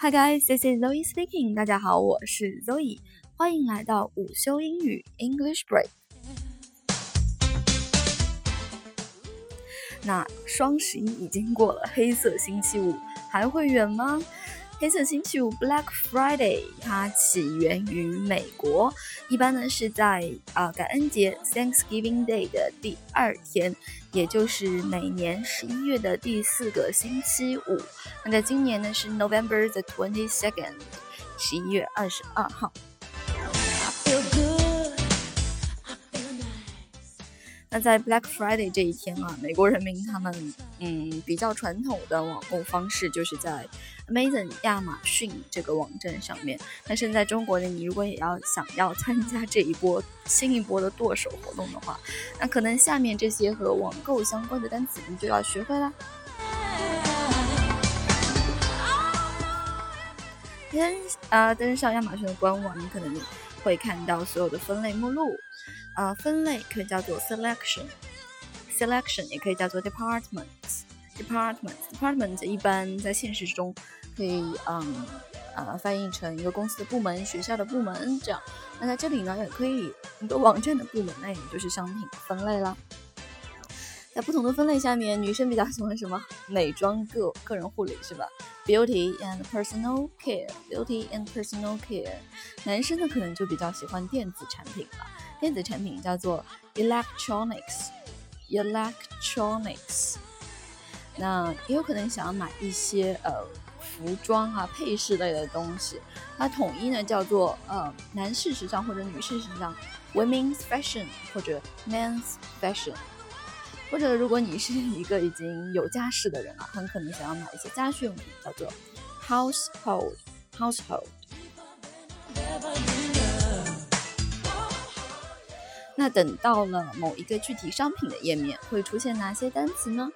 Hi guys, this is Zoe speaking. 大家好，我是 Zoe，欢迎来到午休英语 English Break。那双十一已经过了，黑色星期五还会远吗？黑色星期五 （Black Friday） 它起源于美国，一般呢是在啊感恩节 （Thanksgiving Day） 的第二天，也就是每年十一月的第四个星期五。那在今年呢是 November the twenty second，十一月二十二号。在 Black Friday 这一天啊，美国人民他们嗯比较传统的网购方式就是在 Amazon 亚马逊这个网站上面。但是在中国呢，你如果也要想要参加这一波新一波的剁手活动的话，那可能下面这些和网购相关的单词你就要学会啦。先啊登上亚马逊的官网，你可能会看到所有的分类目录。啊，分类可以叫做 selection，selection 也可以叫做 departments，departments，department 一般在现实中可以嗯呃翻译成一个公司的部门、学校的部门这样。那在这里呢，也可以很多网站的部门，那也就是商品分类了。在不同的分类下面，女生比较喜欢什么？美妆、个个人护理是吧？Beauty and personal care，Beauty and personal care。男生呢，可能就比较喜欢电子产品了。电子产品叫做 electronics，electronics。那也有可能想要买一些呃服装啊配饰类的东西，它统一呢叫做呃男士时尚或者女士时尚，women's fashion 或者 men's fashion。或者如果你是 一个已经有家室的人啊，很可能想要买一些家居用品，叫做 household household。那等到了某一个具体商品的页面，会出现哪些单词呢？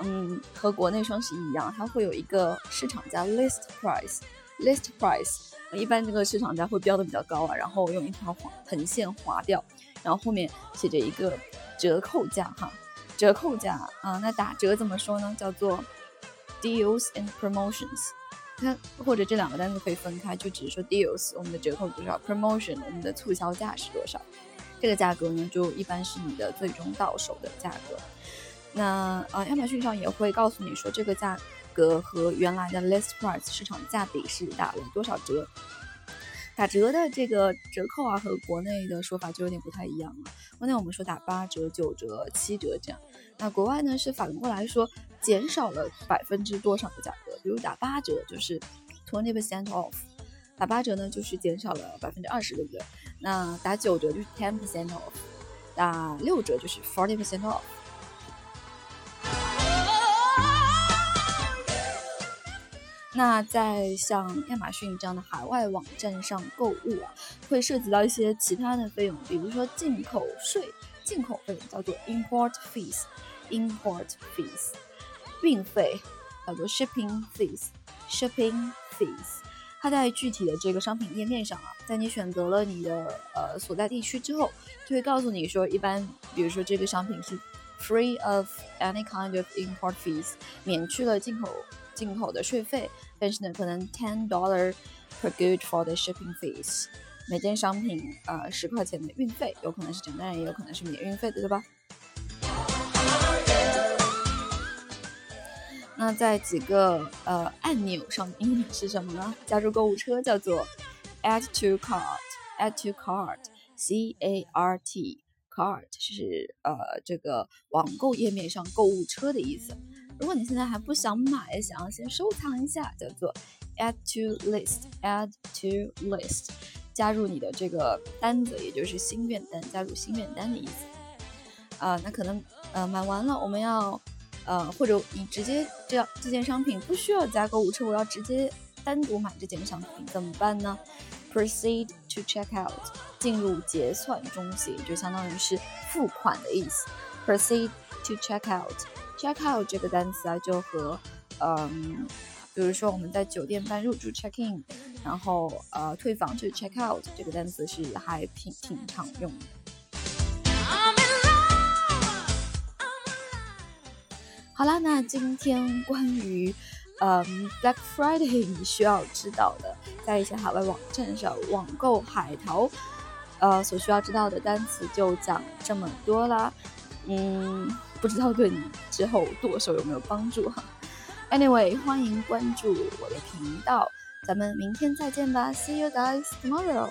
嗯，和国内双十一一样，它会有一个市场价 list price，list price。一般这个市场价会标的比较高啊，然后用一条横线划掉，然后后面写着一个折扣价哈，折扣价啊。那打折怎么说呢？叫做 deals and promotions。它或者这两个单词可以分开，就只是说 deals 我们的折扣多少，promotion 我们的促销价是多少。这个价格呢，就一般是你的最终到手的价格。那呃，亚马逊上也会告诉你说，这个价格和原来的 list price 市场价比是打了多少折。打折的这个折扣啊，和国内的说法就有点不太一样了。国内我们说打八折、九折、七折这样，那国外呢是反过来说减少了百分之多少的价格。比如打八折就是 twenty percent off，打八折呢就是减少了百分之二十，对不对？那打九折就是 ten percent off，打六折就是 forty percent off。那在像亚马逊这样的海外网站上购物啊，会涉及到一些其他的费用，比如说进口税，进口费叫做 import fees，import fees，运费叫做 shipping fees，shipping fees。它在具体的这个商品页面上啊，在你选择了你的呃所在地区之后，就会告诉你说，一般比如说这个商品是 free of any kind of import fees，免去了进口进口的税费，但是呢，可能 ten dollar per good for the shipping fees，每件商品呃十块钱的运费，有可能是整单，也有可能是免运费的，对吧？那在几个呃按钮上面 是什么呢？加入购物车叫做 add to cart，add to cart，c a r t，cart 是呃这个网购页面上购物车的意思。如果你现在还不想买，想要先收藏一下，叫做 add to list，add to list，加入你的这个单子，也就是心愿单，加入心愿单的意思。啊，那可能呃买完了，我们要。呃，或者你直接这样这件商品不需要加购物车，我要直接单独买这件商品怎么办呢？Proceed to check out，进入结算中心，就相当于是付款的意思。Proceed to check out，check out 这个单词啊，就和嗯，比如说我们在酒店办入住 check in，然后呃退房就 check out 这个单词是还挺挺常用的。好啦，那今天关于嗯，Black Friday 你需要知道的，在一些海外网站上网购海淘，呃，所需要知道的单词就讲这么多啦。嗯，不知道对你之后剁手有没有帮助哈？Anyway，欢迎关注我的频道，咱们明天再见吧，See you guys tomorrow。